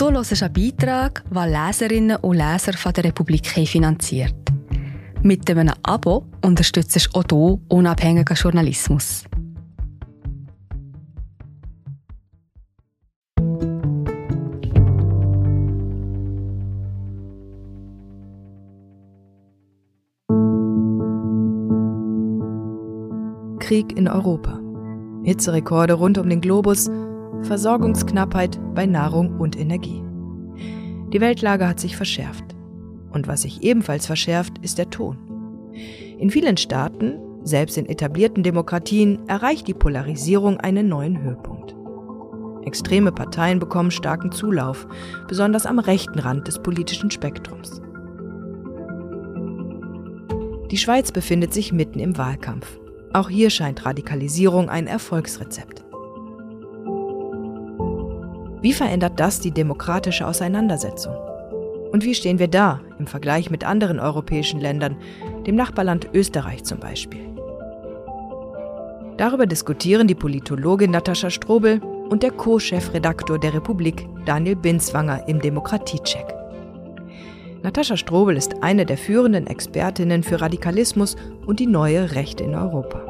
Du hörst einen Beitrag, den Leserinnen und Leser von der Republik finanziert. Mit einem Abo unterstützt du auch du unabhängigen Journalismus. Krieg in Europa. Hitzerekorde rund um den Globus, Versorgungsknappheit bei Nahrung und Energie. Die Weltlage hat sich verschärft. Und was sich ebenfalls verschärft, ist der Ton. In vielen Staaten, selbst in etablierten Demokratien, erreicht die Polarisierung einen neuen Höhepunkt. Extreme Parteien bekommen starken Zulauf, besonders am rechten Rand des politischen Spektrums. Die Schweiz befindet sich mitten im Wahlkampf. Auch hier scheint Radikalisierung ein Erfolgsrezept. Wie verändert das die demokratische Auseinandersetzung? Und wie stehen wir da im Vergleich mit anderen europäischen Ländern, dem Nachbarland Österreich zum Beispiel? Darüber diskutieren die Politologin Natascha Strobel und der Co-Chefredaktor der Republik Daniel Binswanger im Demokratiecheck. Natascha Strobel ist eine der führenden Expertinnen für Radikalismus und die neue Rechte in Europa.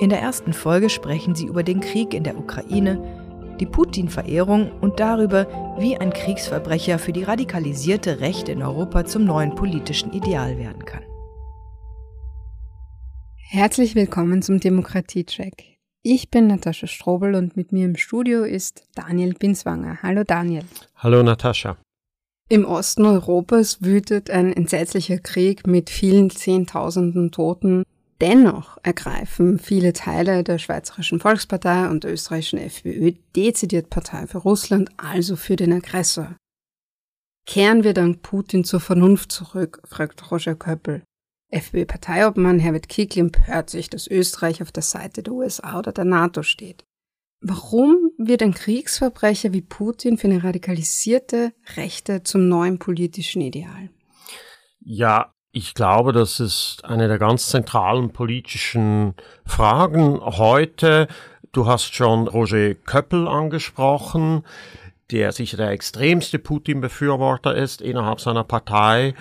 In der ersten Folge sprechen sie über den Krieg in der Ukraine, die Putin-Verehrung und darüber, wie ein Kriegsverbrecher für die radikalisierte Rechte in Europa zum neuen politischen Ideal werden kann. Herzlich willkommen zum Demokratie-Check. Ich bin Natascha Strobel und mit mir im Studio ist Daniel Binswanger. Hallo Daniel. Hallo Natascha. Im Osten Europas wütet ein entsetzlicher Krieg mit vielen Zehntausenden Toten. Dennoch ergreifen viele Teile der Schweizerischen Volkspartei und der österreichischen FPÖ dezidiert Partei für Russland, also für den Aggressor. Kehren wir dank Putin zur Vernunft zurück, fragt Roger Köppel. FPÖ-Parteiobmann Herbert Kickl empört sich, dass Österreich auf der Seite der USA oder der NATO steht. Warum wird ein Kriegsverbrecher wie Putin für eine radikalisierte Rechte zum neuen politischen Ideal? Ja, ich glaube, das ist eine der ganz zentralen politischen Fragen heute. Du hast schon Roger Köppel angesprochen, der sicher der extremste Putin-Befürworter ist innerhalb seiner Partei.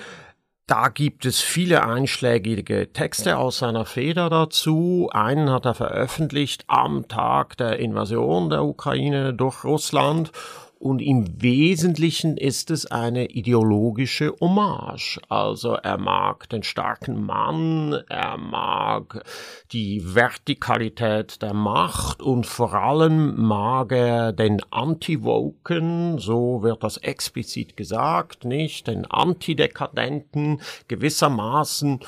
Da gibt es viele einschlägige Texte aus seiner Feder dazu. Einen hat er veröffentlicht am Tag der Invasion der Ukraine durch Russland und im Wesentlichen ist es eine ideologische Hommage. Also er mag den starken Mann, er mag die Vertikalität der Macht und vor allem mag er den Anti-Woken, so wird das explizit gesagt, nicht? Den Antidekadenten gewissermaßen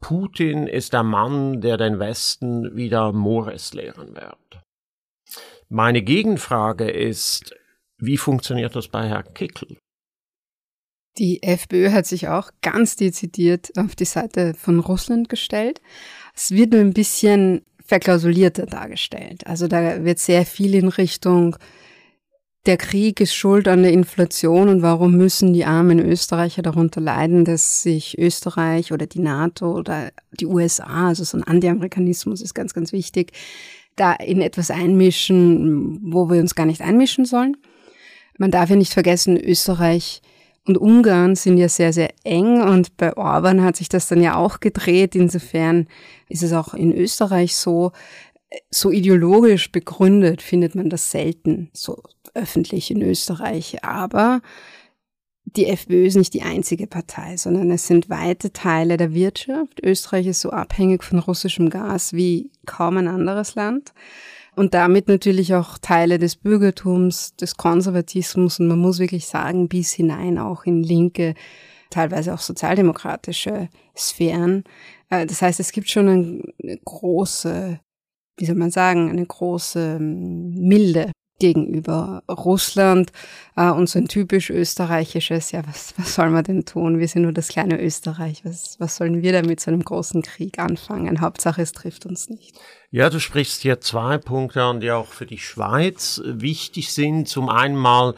Putin ist der Mann, der den Westen wieder Mores lehren wird. Meine Gegenfrage ist, wie funktioniert das bei Herrn Kickel? Die FPÖ hat sich auch ganz dezidiert auf die Seite von Russland gestellt. Es wird nur ein bisschen verklausulierter dargestellt. Also da wird sehr viel in Richtung, der Krieg ist schuld an der Inflation und warum müssen die armen Österreicher darunter leiden, dass sich Österreich oder die NATO oder die USA, also so ein Anti-Amerikanismus ist ganz, ganz wichtig, da in etwas einmischen, wo wir uns gar nicht einmischen sollen. Man darf ja nicht vergessen, Österreich und Ungarn sind ja sehr, sehr eng und bei Orban hat sich das dann ja auch gedreht. Insofern ist es auch in Österreich so, so ideologisch begründet findet man das selten so öffentlich in Österreich. Aber die FPÖ ist nicht die einzige Partei, sondern es sind weite Teile der Wirtschaft. Österreich ist so abhängig von russischem Gas wie kaum ein anderes Land und damit natürlich auch Teile des Bürgertums, des Konservatismus und man muss wirklich sagen, bis hinein auch in linke, teilweise auch sozialdemokratische Sphären. Äh, das heißt, es gibt schon eine große, wie soll man sagen, eine große ähm, Milde gegenüber Russland äh, und so ein typisch österreichisches, ja, was, was soll man denn tun? Wir sind nur das kleine Österreich. Was, was sollen wir da mit so einem großen Krieg anfangen? Hauptsache, es trifft uns nicht. Ja, du sprichst hier zwei Punkte an, die auch für die Schweiz wichtig sind. Zum einen mal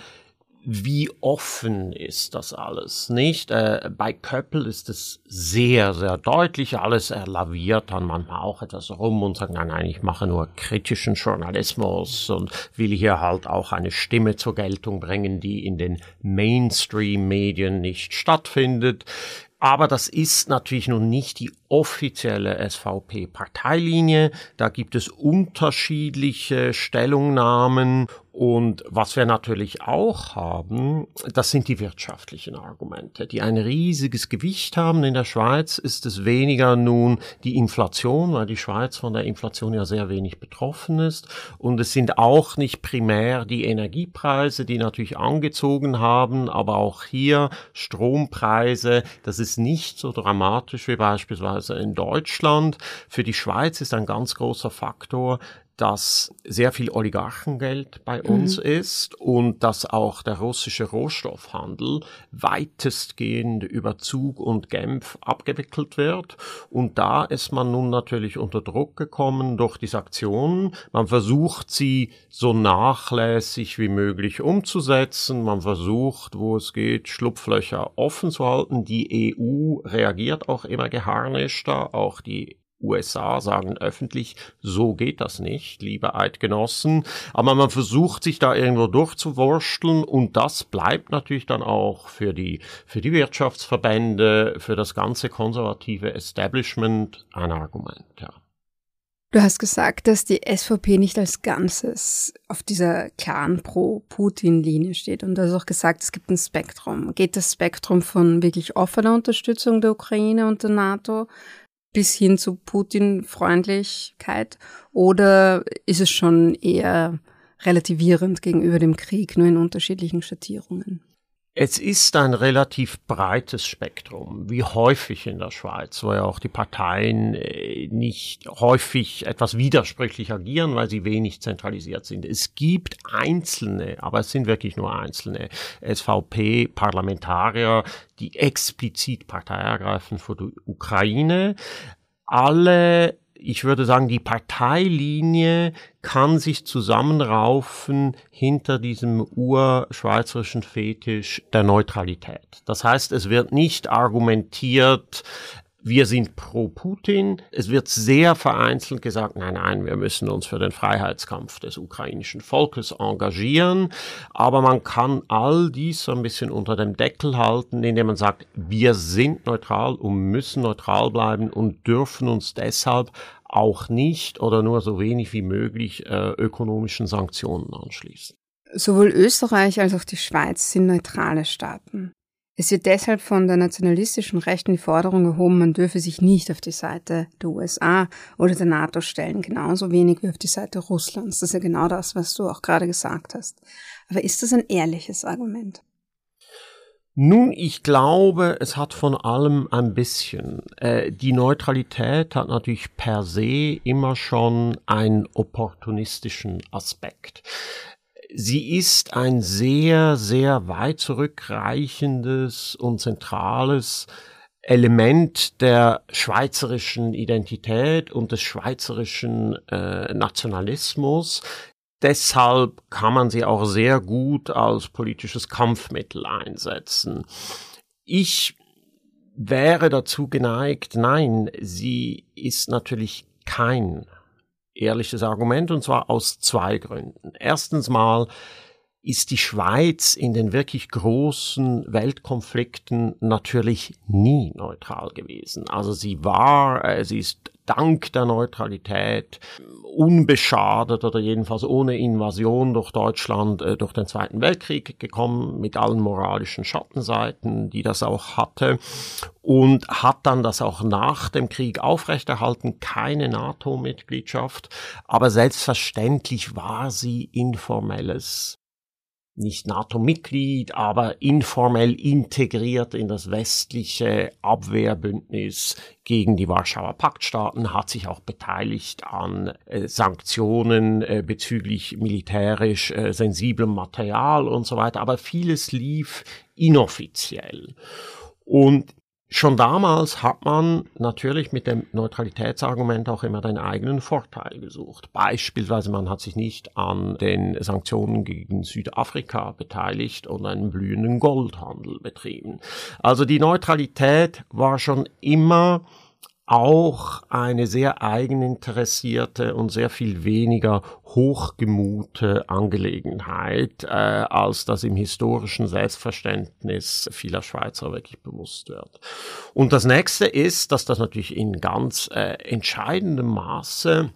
wie offen ist das alles, nicht? Äh, bei Köppel ist es sehr, sehr deutlich, alles er laviert dann manchmal auch etwas rum und sagt, nein, nein, ich mache nur kritischen Journalismus und will hier halt auch eine Stimme zur Geltung bringen, die in den Mainstream-Medien nicht stattfindet. Aber das ist natürlich nun nicht die offizielle SVP-Parteilinie. Da gibt es unterschiedliche Stellungnahmen und was wir natürlich auch haben, das sind die wirtschaftlichen Argumente, die ein riesiges Gewicht haben. In der Schweiz ist es weniger nun die Inflation, weil die Schweiz von der Inflation ja sehr wenig betroffen ist. Und es sind auch nicht primär die Energiepreise, die natürlich angezogen haben, aber auch hier Strompreise. Das ist nicht so dramatisch wie beispielsweise in Deutschland. Für die Schweiz ist ein ganz großer Faktor, dass sehr viel Oligarchengeld bei mhm. uns ist und dass auch der russische Rohstoffhandel weitestgehend über Zug und Genf abgewickelt wird. Und da ist man nun natürlich unter Druck gekommen durch die Sanktionen. Man versucht sie so nachlässig wie möglich umzusetzen. Man versucht, wo es geht, Schlupflöcher offen zu halten. Die EU reagiert auch immer geharnischter. Auch die USA sagen öffentlich, so geht das nicht, liebe Eidgenossen. Aber man versucht sich da irgendwo durchzuwursteln und das bleibt natürlich dann auch für die, für die Wirtschaftsverbände, für das ganze konservative Establishment ein Argument, ja. Du hast gesagt, dass die SVP nicht als Ganzes auf dieser klaren Pro-Putin-Linie steht. Und du hast auch gesagt, es gibt ein Spektrum. Geht das Spektrum von wirklich offener Unterstützung der Ukraine und der NATO bis hin zu Putin-Freundlichkeit? Oder ist es schon eher relativierend gegenüber dem Krieg, nur in unterschiedlichen Schattierungen? Es ist ein relativ breites Spektrum, wie häufig in der Schweiz, wo ja auch die Parteien äh, nicht häufig etwas widersprüchlich agieren, weil sie wenig zentralisiert sind. Es gibt einzelne, aber es sind wirklich nur einzelne SVP-Parlamentarier, die explizit Partei ergreifen für die Ukraine. Alle ich würde sagen, die Parteilinie kann sich zusammenraufen hinter diesem urschweizerischen Fetisch der Neutralität. Das heißt, es wird nicht argumentiert, wir sind pro Putin. Es wird sehr vereinzelt gesagt, nein, nein, wir müssen uns für den Freiheitskampf des ukrainischen Volkes engagieren. Aber man kann all dies so ein bisschen unter dem Deckel halten, indem man sagt, wir sind neutral und müssen neutral bleiben und dürfen uns deshalb auch nicht oder nur so wenig wie möglich äh, ökonomischen Sanktionen anschließen. Sowohl Österreich als auch die Schweiz sind neutrale Staaten. Es wird deshalb von der nationalistischen Rechten die Forderung erhoben, man dürfe sich nicht auf die Seite der USA oder der NATO stellen, genauso wenig wie auf die Seite Russlands. Das ist ja genau das, was du auch gerade gesagt hast. Aber ist das ein ehrliches Argument? Nun, ich glaube, es hat von allem ein bisschen. Äh, die Neutralität hat natürlich per se immer schon einen opportunistischen Aspekt. Sie ist ein sehr, sehr weit zurückreichendes und zentrales Element der schweizerischen Identität und des schweizerischen äh, Nationalismus. Deshalb kann man sie auch sehr gut als politisches Kampfmittel einsetzen. Ich wäre dazu geneigt, nein, sie ist natürlich kein ehrliches Argument und zwar aus zwei Gründen. Erstens mal ist die Schweiz in den wirklich großen Weltkonflikten natürlich nie neutral gewesen. Also sie war, äh, sie ist dank der Neutralität unbeschadet oder jedenfalls ohne Invasion durch Deutschland äh, durch den Zweiten Weltkrieg gekommen, mit allen moralischen Schattenseiten, die das auch hatte, und hat dann das auch nach dem Krieg aufrechterhalten, keine NATO-Mitgliedschaft, aber selbstverständlich war sie informelles nicht NATO-Mitglied, aber informell integriert in das westliche Abwehrbündnis gegen die Warschauer Paktstaaten, hat sich auch beteiligt an äh, Sanktionen äh, bezüglich militärisch äh, sensiblem Material und so weiter, aber vieles lief inoffiziell. Und Schon damals hat man natürlich mit dem Neutralitätsargument auch immer den eigenen Vorteil gesucht. Beispielsweise man hat sich nicht an den Sanktionen gegen Südafrika beteiligt und einen blühenden Goldhandel betrieben. Also die Neutralität war schon immer auch eine sehr eigeninteressierte und sehr viel weniger hochgemute Angelegenheit, äh, als das im historischen Selbstverständnis vieler Schweizer wirklich bewusst wird. Und das nächste ist, dass das natürlich in ganz äh, entscheidendem Maße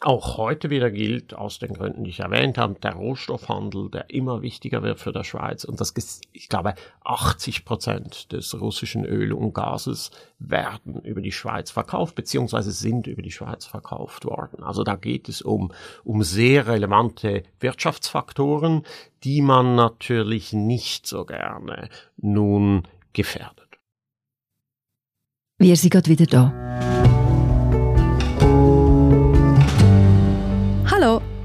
auch heute wieder gilt, aus den Gründen, die ich erwähnt habe, der Rohstoffhandel, der immer wichtiger wird für die Schweiz. Und das, ich glaube, 80 Prozent des russischen Öl und Gases werden über die Schweiz verkauft, beziehungsweise sind über die Schweiz verkauft worden. Also da geht es um, um sehr relevante Wirtschaftsfaktoren, die man natürlich nicht so gerne nun gefährdet. Wir sind gerade wieder da.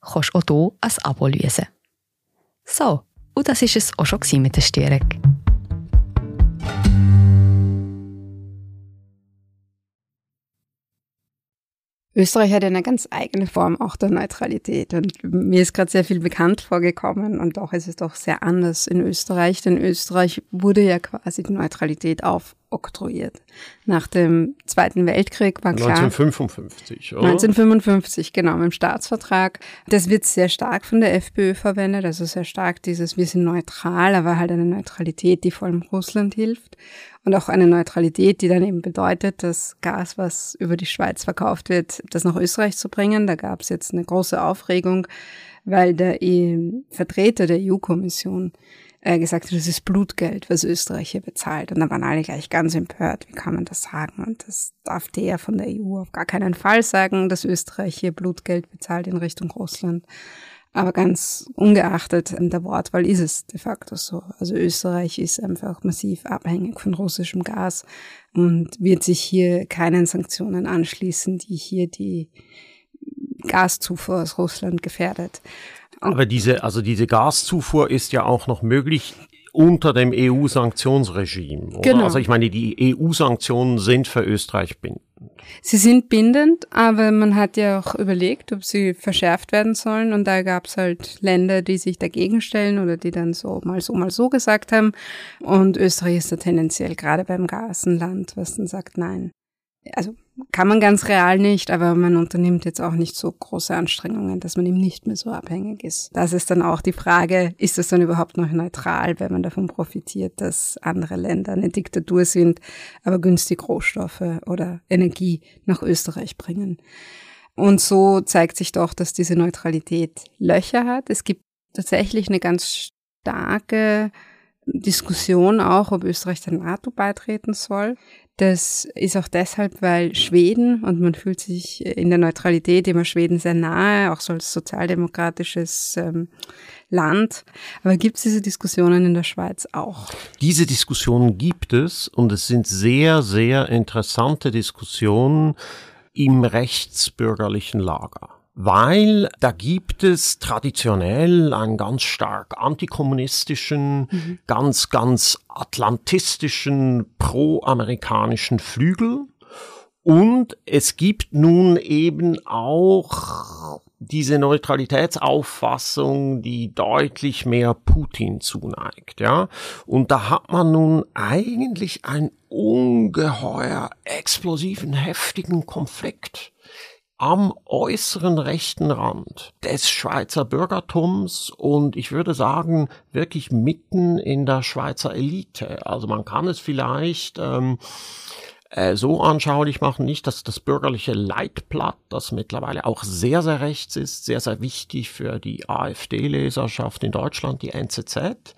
kannst du auch hier ein Abo lösen. So, und das war es auch schon mit der Störung. Österreich hat eine ganz eigene Form auch der Neutralität und mir ist gerade sehr viel bekannt vorgekommen und doch ist es doch sehr anders in Österreich, denn Österreich wurde ja quasi die Neutralität aufoktroyiert. Nach dem Zweiten Weltkrieg war klar. 1955, oder? 1955, genau, mit dem Staatsvertrag. Das wird sehr stark von der FPÖ verwendet, also sehr stark dieses, wir sind neutral, aber halt eine Neutralität, die vor allem Russland hilft und auch eine Neutralität, die dann eben bedeutet, das Gas, was über die Schweiz verkauft wird, das nach Österreich zu bringen. Da gab es jetzt eine große Aufregung, weil der e Vertreter der EU-Kommission äh, gesagt hat, das ist Blutgeld, was Österreich hier bezahlt. Und da waren alle gleich ganz empört. Wie kann man das sagen? Und das darf der von der EU auf gar keinen Fall sagen, dass Österreich hier Blutgeld bezahlt in Richtung Russland. Aber ganz ungeachtet der Wortwahl ist es de facto so. Also Österreich ist einfach massiv abhängig von russischem Gas und wird sich hier keinen Sanktionen anschließen, die hier die Gaszufuhr aus Russland gefährdet. Aber diese, also diese Gaszufuhr ist ja auch noch möglich unter dem EU-Sanktionsregime. Genau. Also ich meine, die EU-Sanktionen sind für Österreich bindend. Sie sind bindend, aber man hat ja auch überlegt, ob sie verschärft werden sollen. Und da gab es halt Länder, die sich dagegen stellen oder die dann so mal so, mal so gesagt haben. Und Österreich ist da tendenziell gerade beim Gas ein Land, was dann sagt, nein. Also kann man ganz real nicht, aber man unternimmt jetzt auch nicht so große Anstrengungen, dass man ihm nicht mehr so abhängig ist. Das ist dann auch die Frage, ist es dann überhaupt noch neutral, wenn man davon profitiert, dass andere Länder eine Diktatur sind, aber günstig Rohstoffe oder Energie nach Österreich bringen. Und so zeigt sich doch, dass diese Neutralität Löcher hat. Es gibt tatsächlich eine ganz starke Diskussion auch, ob Österreich der NATO beitreten soll. Das ist auch deshalb, weil Schweden, und man fühlt sich in der Neutralität immer Schweden sehr nahe, auch so als sozialdemokratisches ähm, Land. Aber gibt es diese Diskussionen in der Schweiz auch? Diese Diskussionen gibt es und es sind sehr, sehr interessante Diskussionen im rechtsbürgerlichen Lager weil da gibt es traditionell einen ganz stark antikommunistischen, mhm. ganz, ganz atlantistischen, pro-amerikanischen Flügel. Und es gibt nun eben auch diese Neutralitätsauffassung, die deutlich mehr Putin zuneigt, ja. Und da hat man nun eigentlich einen ungeheuer explosiven, heftigen Konflikt am äußeren rechten Rand des Schweizer Bürgertums und ich würde sagen wirklich mitten in der Schweizer Elite. Also man kann es vielleicht ähm, äh, so anschaulich machen, nicht, dass das bürgerliche Leitblatt, das mittlerweile auch sehr, sehr rechts ist, sehr, sehr wichtig für die AfD-Leserschaft in Deutschland, die NZZ,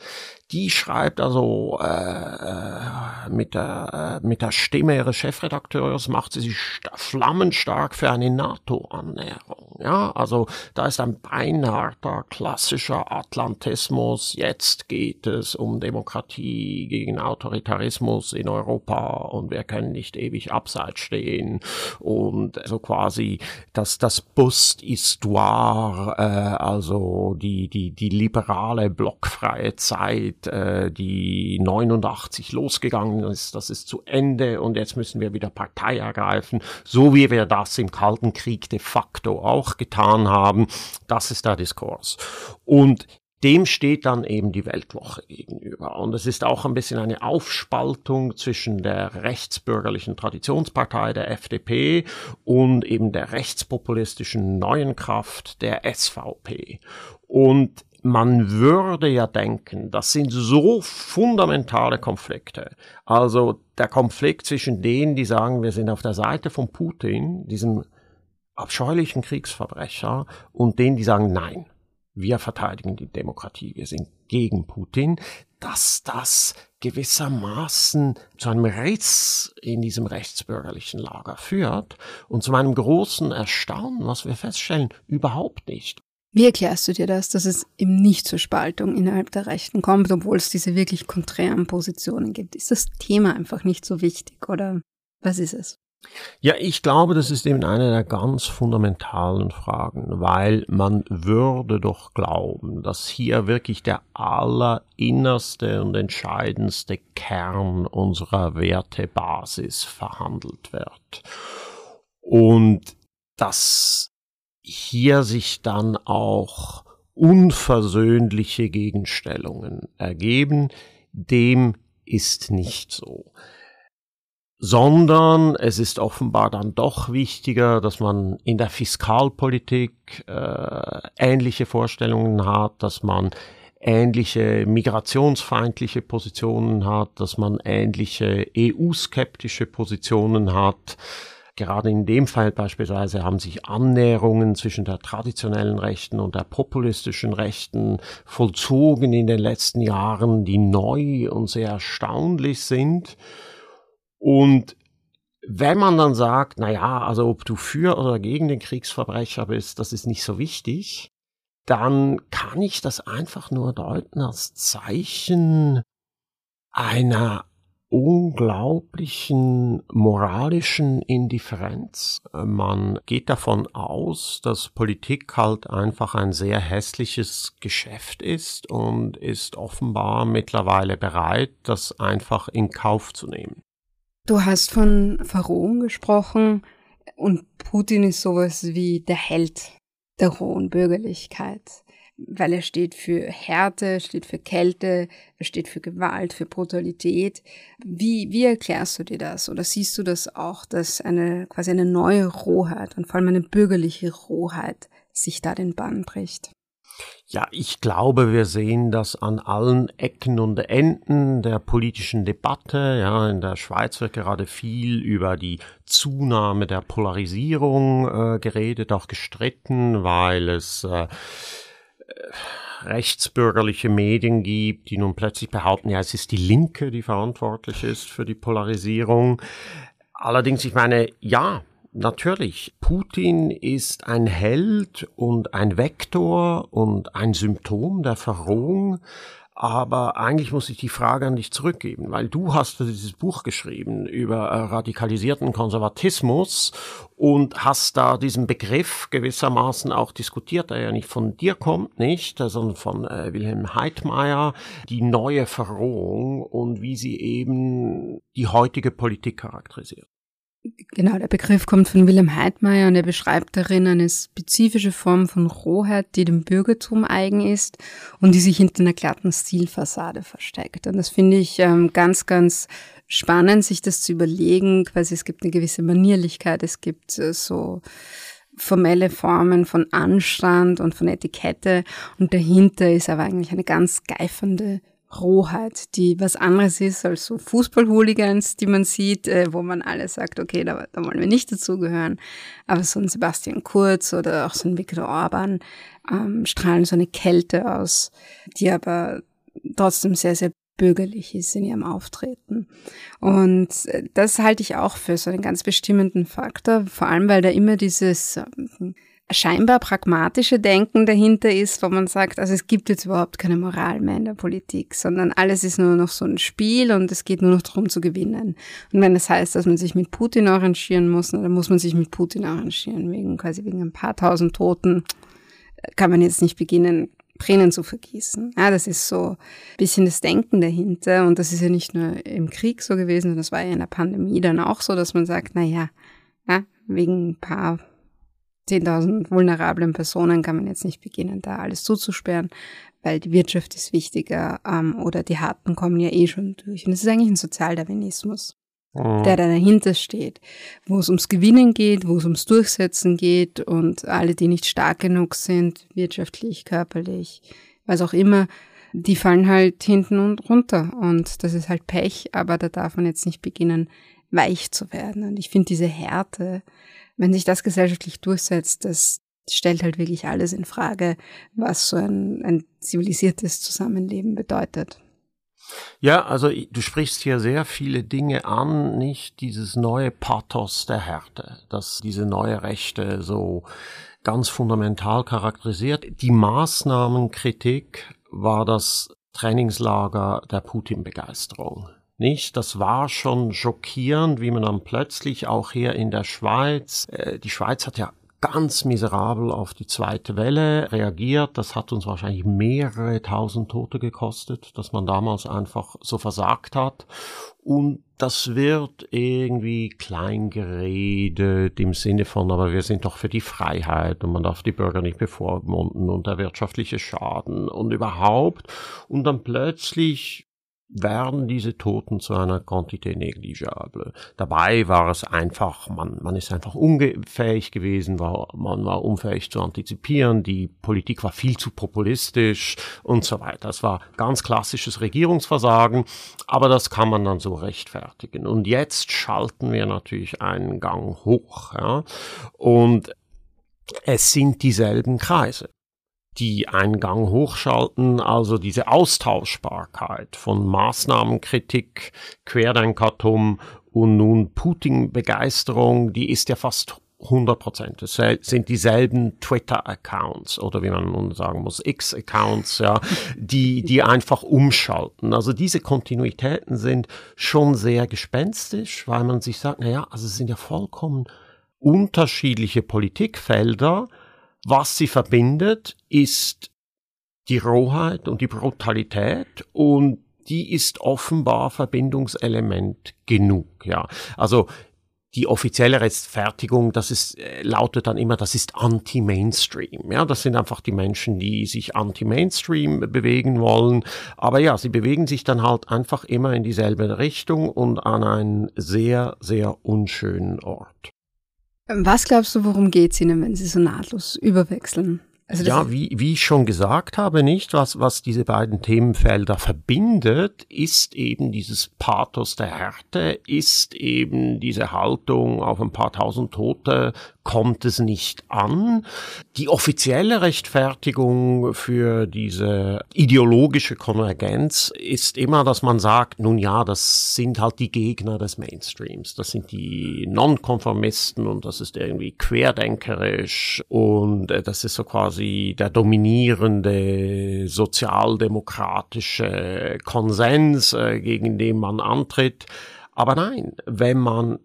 die schreibt also äh, äh, mit, der, äh, mit der Stimme ihres Chefredakteurs, macht sie sich flammenstark für eine NATO-Annäherung. Ja, also da ist ein beinharter klassischer Atlantismus. Jetzt geht es um Demokratie gegen Autoritarismus in Europa und wir können nicht ewig abseits stehen und so quasi das das Bust-Histoire, äh, also die die die liberale blockfreie Zeit äh, die 89 losgegangen ist, das ist zu Ende und jetzt müssen wir wieder Partei ergreifen, so wie wir das im Kalten Krieg de facto auch getan haben. Das ist der Diskurs. Und dem steht dann eben die Weltwoche gegenüber. Und es ist auch ein bisschen eine Aufspaltung zwischen der rechtsbürgerlichen Traditionspartei, der FDP, und eben der rechtspopulistischen neuen Kraft, der SVP. Und man würde ja denken, das sind so fundamentale Konflikte. Also der Konflikt zwischen denen, die sagen, wir sind auf der Seite von Putin, diesem abscheulichen Kriegsverbrecher, und denen, die sagen, nein, wir verteidigen die Demokratie, wir sind gegen Putin, dass das gewissermaßen zu einem Riss in diesem rechtsbürgerlichen Lager führt und zu meinem großen Erstaunen, was wir feststellen, überhaupt nicht. Wie erklärst du dir das, dass es eben nicht zur Spaltung innerhalb der Rechten kommt, obwohl es diese wirklich konträren Positionen gibt? Ist das Thema einfach nicht so wichtig oder was ist es? Ja, ich glaube, das ist eben eine der ganz fundamentalen Fragen, weil man würde doch glauben, dass hier wirklich der allerinnerste und entscheidendste Kern unserer Wertebasis verhandelt wird. Und das hier sich dann auch unversöhnliche Gegenstellungen ergeben. Dem ist nicht so. Sondern es ist offenbar dann doch wichtiger, dass man in der Fiskalpolitik äh, ähnliche Vorstellungen hat, dass man ähnliche migrationsfeindliche Positionen hat, dass man ähnliche EU-skeptische Positionen hat, Gerade in dem Fall beispielsweise haben sich Annäherungen zwischen der traditionellen Rechten und der populistischen Rechten vollzogen in den letzten Jahren, die neu und sehr erstaunlich sind. Und wenn man dann sagt, na ja, also ob du für oder gegen den Kriegsverbrecher bist, das ist nicht so wichtig, dann kann ich das einfach nur deuten als Zeichen einer unglaublichen moralischen Indifferenz. Man geht davon aus, dass Politik halt einfach ein sehr hässliches Geschäft ist und ist offenbar mittlerweile bereit, das einfach in Kauf zu nehmen. Du hast von Verrohung gesprochen und Putin ist sowas wie der Held der hohen Bürgerlichkeit weil er steht für Härte, steht für Kälte, er steht für Gewalt, für Brutalität. Wie, wie erklärst du dir das? Oder siehst du das auch, dass eine quasi eine neue Rohheit und vor allem eine bürgerliche Rohheit sich da den Bann bricht? Ja, ich glaube, wir sehen das an allen Ecken und Enden der politischen Debatte. Ja, in der Schweiz wird gerade viel über die Zunahme der Polarisierung äh, geredet, auch gestritten, weil es äh, rechtsbürgerliche Medien gibt, die nun plötzlich behaupten, ja, es ist die Linke, die verantwortlich ist für die Polarisierung. Allerdings, ich meine, ja, natürlich, Putin ist ein Held und ein Vektor und ein Symptom der Verrohung aber eigentlich muss ich die Frage an dich zurückgeben, weil du hast dieses Buch geschrieben über äh, radikalisierten Konservatismus und hast da diesen Begriff gewissermaßen auch diskutiert, der ja nicht von dir kommt, nicht, sondern von äh, Wilhelm Heidmeier, die neue Verrohung und wie sie eben die heutige Politik charakterisiert. Genau, der Begriff kommt von Wilhelm Heidmeier und er beschreibt darin eine spezifische Form von Rohheit, die dem Bürgertum eigen ist und die sich hinter einer glatten Stilfassade versteckt. Und das finde ich ähm, ganz, ganz spannend, sich das zu überlegen. Quasi es gibt eine gewisse Manierlichkeit, es gibt äh, so formelle Formen von Anstand und von Etikette und dahinter ist aber eigentlich eine ganz geifernde Rohheit, die was anderes ist als so Fußballhooligans, die man sieht, äh, wo man alle sagt, okay, da, da wollen wir nicht dazugehören. Aber so ein Sebastian Kurz oder auch so ein Viktor Orban ähm, strahlen so eine Kälte aus, die aber trotzdem sehr, sehr bürgerlich ist in ihrem Auftreten. Und äh, das halte ich auch für so einen ganz bestimmenden Faktor, vor allem weil da immer dieses ähm, scheinbar pragmatische Denken dahinter ist, wo man sagt, also es gibt jetzt überhaupt keine Moral mehr in der Politik, sondern alles ist nur noch so ein Spiel und es geht nur noch darum zu gewinnen. Und wenn das heißt, dass man sich mit Putin arrangieren muss, dann muss man sich mit Putin arrangieren, wegen quasi wegen ein paar tausend Toten kann man jetzt nicht beginnen, Tränen zu vergießen. Ja, das ist so ein bisschen das Denken dahinter und das ist ja nicht nur im Krieg so gewesen, das war ja in der Pandemie dann auch so, dass man sagt, na ja, ja wegen ein paar 10.000 vulnerablen Personen kann man jetzt nicht beginnen, da alles zuzusperren, weil die Wirtschaft ist wichtiger ähm, oder die Harten kommen ja eh schon durch. Und das ist eigentlich ein Sozialdarwinismus, mhm. der da dahinter steht, wo es ums Gewinnen geht, wo es ums Durchsetzen geht und alle, die nicht stark genug sind, wirtschaftlich, körperlich, was auch immer, die fallen halt hinten und runter. Und das ist halt Pech, aber da darf man jetzt nicht beginnen, weich zu werden. Und ich finde diese Härte, wenn sich das gesellschaftlich durchsetzt, das stellt halt wirklich alles in Frage, was so ein, ein zivilisiertes Zusammenleben bedeutet. Ja, also du sprichst hier sehr viele Dinge an, nicht dieses neue Pathos der Härte, dass diese neue Rechte so ganz fundamental charakterisiert. Die Maßnahmenkritik war das Trainingslager der Putin-Begeisterung nicht? Das war schon schockierend, wie man dann plötzlich auch hier in der Schweiz, äh, die Schweiz hat ja ganz miserabel auf die zweite Welle reagiert. Das hat uns wahrscheinlich mehrere tausend Tote gekostet, dass man damals einfach so versagt hat. Und das wird irgendwie klein geredet im Sinne von, aber wir sind doch für die Freiheit und man darf die Bürger nicht bevormunden und der wirtschaftliche Schaden und überhaupt. Und dann plötzlich werden diese Toten zu einer Quantité negligible. Dabei war es einfach, man, man ist einfach unfähig gewesen, war, man war unfähig zu antizipieren, die Politik war viel zu populistisch und so weiter. Das war ganz klassisches Regierungsversagen, aber das kann man dann so rechtfertigen. Und jetzt schalten wir natürlich einen Gang hoch, ja, und es sind dieselben Kreise die einen Gang hochschalten, also diese Austauschbarkeit von Maßnahmenkritik, Querdenkertum und nun Putin-Begeisterung, die ist ja fast 100 Prozent. Es sind dieselben Twitter-Accounts oder wie man nun sagen muss, X-Accounts, ja, die, die einfach umschalten. Also diese Kontinuitäten sind schon sehr gespenstisch, weil man sich sagt, na ja, also es sind ja vollkommen unterschiedliche Politikfelder, was sie verbindet, ist die Rohheit und die Brutalität und die ist offenbar Verbindungselement genug, ja. Also, die offizielle Rechtfertigung, das ist, äh, lautet dann immer, das ist anti-Mainstream. Ja, das sind einfach die Menschen, die sich anti-Mainstream bewegen wollen. Aber ja, sie bewegen sich dann halt einfach immer in dieselbe Richtung und an einen sehr, sehr unschönen Ort. Was glaubst du, worum geht es Ihnen, wenn Sie so nahtlos überwechseln? Also ja, wie, wie ich schon gesagt habe, nicht, was, was diese beiden Themenfelder verbindet, ist eben dieses Pathos der Härte, ist eben diese Haltung auf ein paar tausend Tote kommt es nicht an. Die offizielle Rechtfertigung für diese ideologische Konvergenz ist immer, dass man sagt, nun ja, das sind halt die Gegner des Mainstreams, das sind die Nonkonformisten und das ist irgendwie querdenkerisch und äh, das ist so quasi der dominierende sozialdemokratische Konsens, äh, gegen den man antritt. Aber nein, wenn man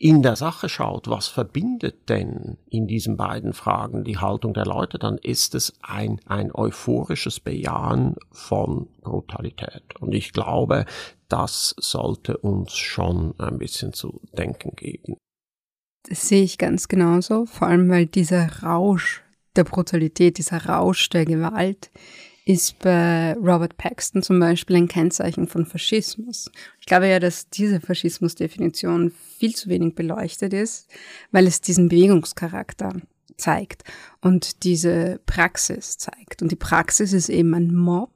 in der Sache schaut, was verbindet denn in diesen beiden Fragen die Haltung der Leute, dann ist es ein, ein euphorisches Bejahen von Brutalität. Und ich glaube, das sollte uns schon ein bisschen zu denken geben. Das sehe ich ganz genauso, vor allem weil dieser Rausch der Brutalität, dieser Rausch der Gewalt ist bei Robert Paxton zum Beispiel ein Kennzeichen von Faschismus. Ich glaube ja, dass diese Faschismusdefinition viel zu wenig beleuchtet ist, weil es diesen Bewegungscharakter zeigt und diese Praxis zeigt. Und die Praxis ist eben ein Mob,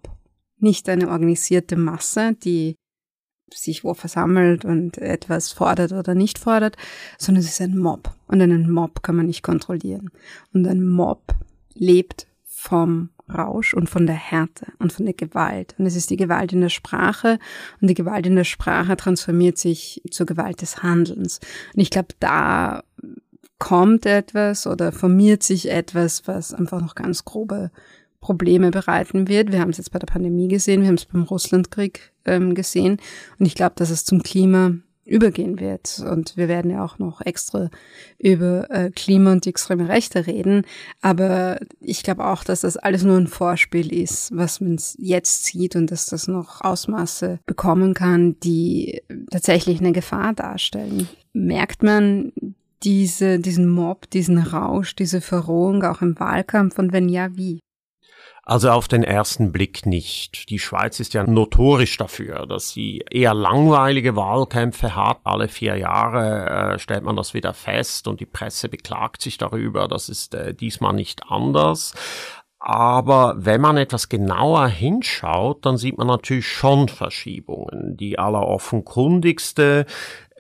nicht eine organisierte Masse, die sich wo versammelt und etwas fordert oder nicht fordert, sondern es ist ein Mob. Und einen Mob kann man nicht kontrollieren. Und ein Mob lebt vom Rausch und von der Härte und von der Gewalt. Und es ist die Gewalt in der Sprache und die Gewalt in der Sprache transformiert sich zur Gewalt des Handelns. Und ich glaube, da kommt etwas oder formiert sich etwas, was einfach noch ganz grobe Probleme bereiten wird. Wir haben es jetzt bei der Pandemie gesehen, wir haben es beim Russlandkrieg ähm, gesehen. Und ich glaube, dass es zum Klima übergehen wird. Und wir werden ja auch noch extra über äh, Klima und die extreme Rechte reden. Aber ich glaube auch, dass das alles nur ein Vorspiel ist, was man jetzt sieht und dass das noch Ausmaße bekommen kann, die tatsächlich eine Gefahr darstellen. Merkt man diese, diesen Mob, diesen Rausch, diese Verrohung auch im Wahlkampf und wenn ja, wie? Also auf den ersten Blick nicht. Die Schweiz ist ja notorisch dafür, dass sie eher langweilige Wahlkämpfe hat. Alle vier Jahre äh, stellt man das wieder fest und die Presse beklagt sich darüber. Das ist äh, diesmal nicht anders. Aber wenn man etwas genauer hinschaut, dann sieht man natürlich schon Verschiebungen. Die alleroffenkundigste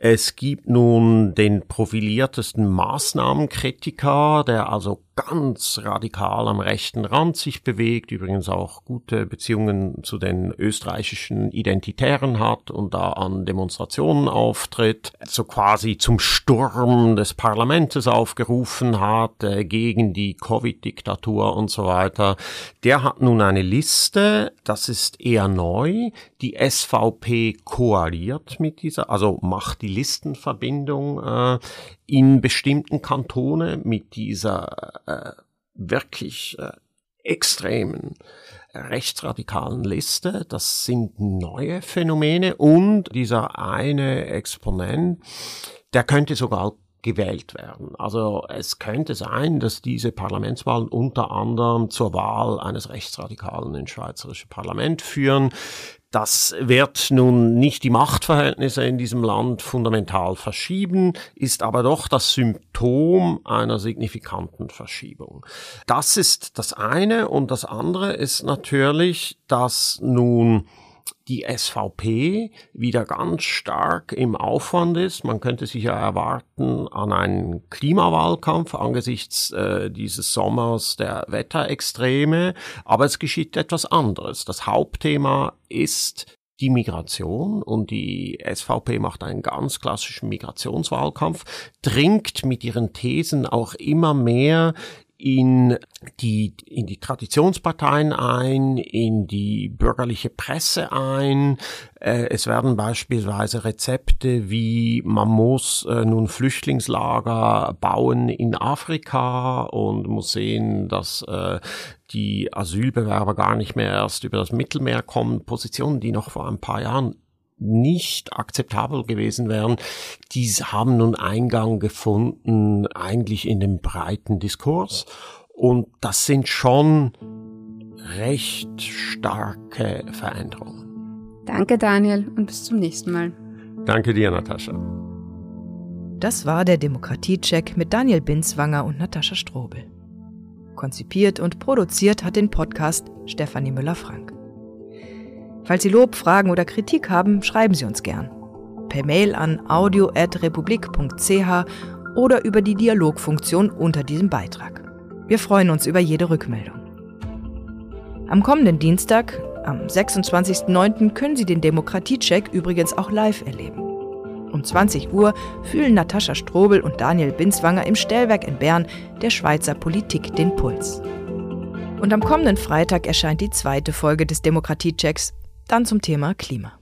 es gibt nun den profiliertesten Maßnahmenkritiker, der also ganz radikal am rechten Rand sich bewegt, übrigens auch gute Beziehungen zu den österreichischen Identitären hat und da an Demonstrationen auftritt, so quasi zum Sturm des Parlaments aufgerufen hat äh, gegen die Covid-Diktatur und so weiter. Der hat nun eine Liste, das ist eher neu. Die SVP koaliert mit dieser, also macht die Listenverbindung äh, in bestimmten Kantone mit dieser äh, wirklich äh, extremen rechtsradikalen Liste. Das sind neue Phänomene und dieser eine Exponent, der könnte sogar gewählt werden. Also es könnte sein, dass diese Parlamentswahlen unter anderem zur Wahl eines Rechtsradikalen ins schweizerische Parlament führen. Das wird nun nicht die Machtverhältnisse in diesem Land fundamental verschieben, ist aber doch das Symptom einer signifikanten Verschiebung. Das ist das eine und das andere ist natürlich, dass nun die SVP wieder ganz stark im Aufwand ist. Man könnte sich ja erwarten an einen Klimawahlkampf angesichts äh, dieses Sommers der Wetterextreme, aber es geschieht etwas anderes. Das Hauptthema ist die Migration und die SVP macht einen ganz klassischen Migrationswahlkampf, dringt mit ihren Thesen auch immer mehr in die, in die Traditionsparteien ein, in die bürgerliche Presse ein. Äh, es werden beispielsweise Rezepte wie man muss äh, nun Flüchtlingslager bauen in Afrika und muss sehen, dass äh, die Asylbewerber gar nicht mehr erst über das Mittelmeer kommen. Positionen, die noch vor ein paar Jahren nicht akzeptabel gewesen wären, die haben nun Eingang gefunden eigentlich in den breiten Diskurs. Und das sind schon recht starke Veränderungen. Danke, Daniel, und bis zum nächsten Mal. Danke dir, Natascha. Das war der Demokratiecheck mit Daniel Binswanger und Natascha Strobel. Konzipiert und produziert hat den Podcast Stefanie Müller-Frank. Falls Sie Lob, Fragen oder Kritik haben, schreiben Sie uns gern. Per Mail an audio.republik.ch oder über die Dialogfunktion unter diesem Beitrag. Wir freuen uns über jede Rückmeldung. Am kommenden Dienstag, am 26.09., können Sie den Demokratiecheck übrigens auch live erleben. Um 20 Uhr fühlen Natascha Strobel und Daniel Binswanger im Stellwerk in Bern der Schweizer Politik den Puls. Und am kommenden Freitag erscheint die zweite Folge des Demokratiechecks dann zum Thema Klima.